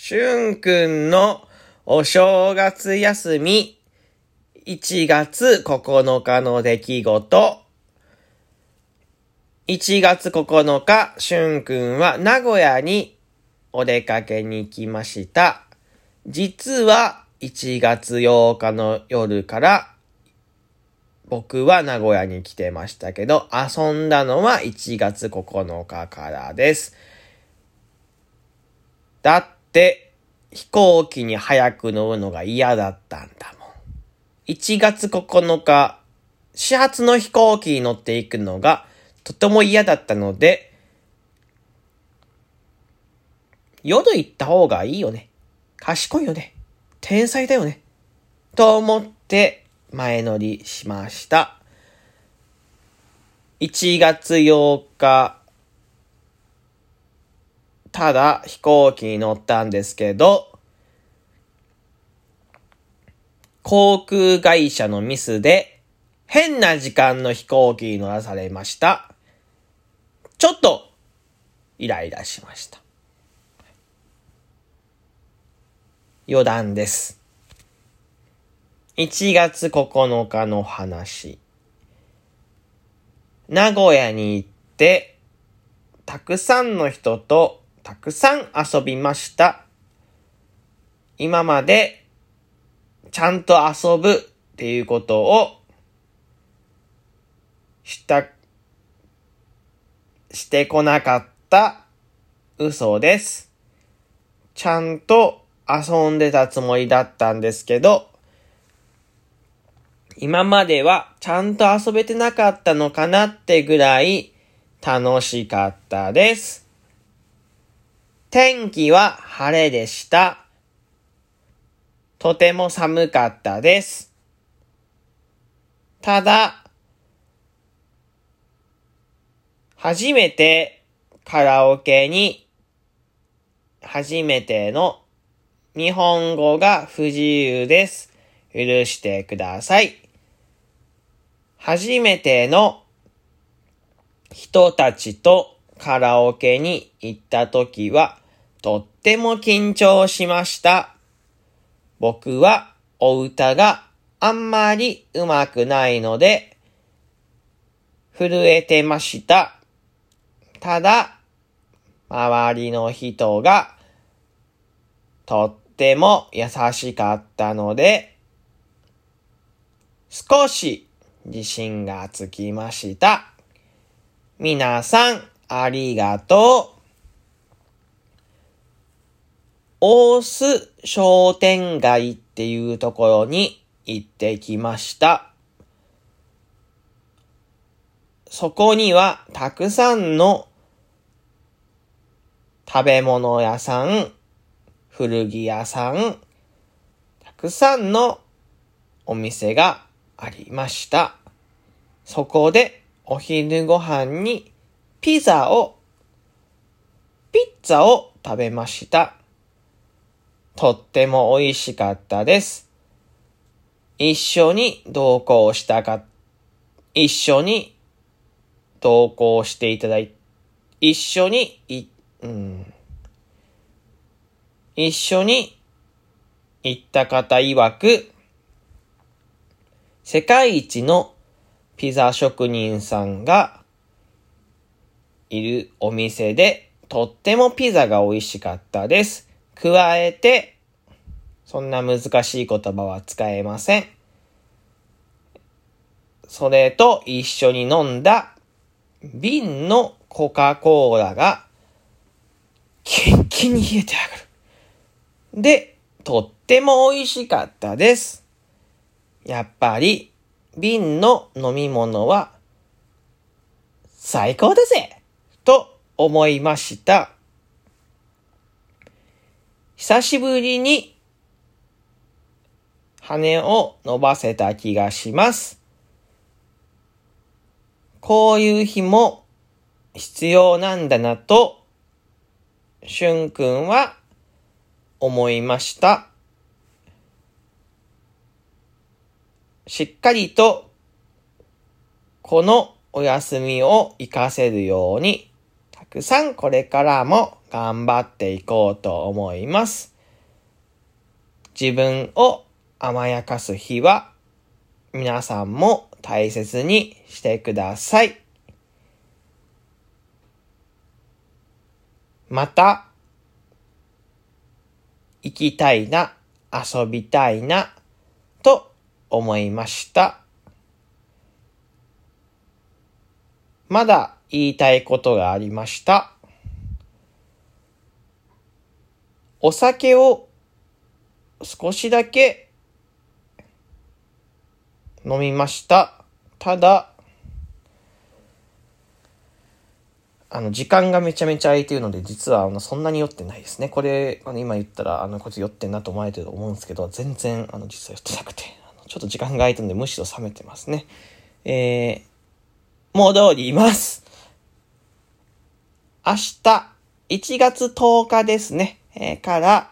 しゅんくんのお正月休み、1月9日の出来事。1月9日、しゅんくんは名古屋にお出かけに行きました。実は1月8日の夜から僕は名古屋に来てましたけど、遊んだのは1月9日からです。だって、飛行機に早く乗るのが嫌だったんだもん。1月9日、始発の飛行機に乗っていくのがとても嫌だったので、夜行った方がいいよね。賢いよね。天才だよね。と思って前乗りしました。1月8日、ただ飛行機に乗ったんですけど、航空会社のミスで変な時間の飛行機に乗らされました。ちょっとイライラしました。余談です。1月9日の話。名古屋に行って、たくさんの人とたくさん遊びました。今まで、ちゃんと遊ぶっていうことを、した、してこなかった嘘です。ちゃんと遊んでたつもりだったんですけど、今まではちゃんと遊べてなかったのかなってぐらい楽しかったです。天気は晴れでした。とても寒かったです。ただ、初めてカラオケに初めての日本語が不自由です。許してください。初めての人たちとカラオケに行った時はとっても緊張しました。僕はお歌があんまり上手くないので震えてました。ただ、周りの人がとっても優しかったので、少し自信がつきました。皆さん、ありがとう。大須商店街っていうところに行ってきました。そこにはたくさんの食べ物屋さん、古着屋さん、たくさんのお店がありました。そこでお昼ご飯にピザを、ピッツァを食べました。とっても美味しかったです。一緒に同行したか、一緒に同行していただい、一緒に、い、うん、一緒に行った方曰く、世界一のピザ職人さんがいるお店で、とってもピザが美味しかったです。加えて、そんな難しい言葉は使えません。それと一緒に飲んだ瓶のコカ・コーラがキンキンに冷えてあがる。で、とっても美味しかったです。やっぱり瓶の飲み物は最高だぜと思いました。久しぶりに羽を伸ばせた気がします。こういう日も必要なんだなと、しゅんくんは思いました。しっかりとこのお休みを活かせるように、たくさんこれからも頑張っていこうと思います。自分を甘やかす日は皆さんも大切にしてください。また、行きたいな、遊びたいな、と思いました。まだ言いたいことがありました。お酒を少しだけ飲みました。ただ、あの、時間がめちゃめちゃ空いてるので、実は、あの、そんなに酔ってないですね。これ、あの、今言ったら、あの、こいつ酔ってんなと思われてると思うんですけど、全然、あの、実は酔ってなくて、ちょっと時間が空いたので、むしろ冷めてますね。えー、戻ります。明日、1月10日ですね、え、から、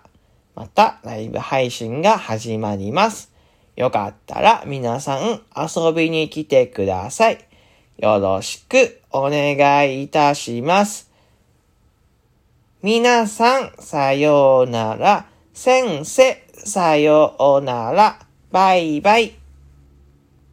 またライブ配信が始まります。よかったら皆さん遊びに来てください。よろしくお願いいたします。皆さん、さようなら。先生、さようなら。バイバイ。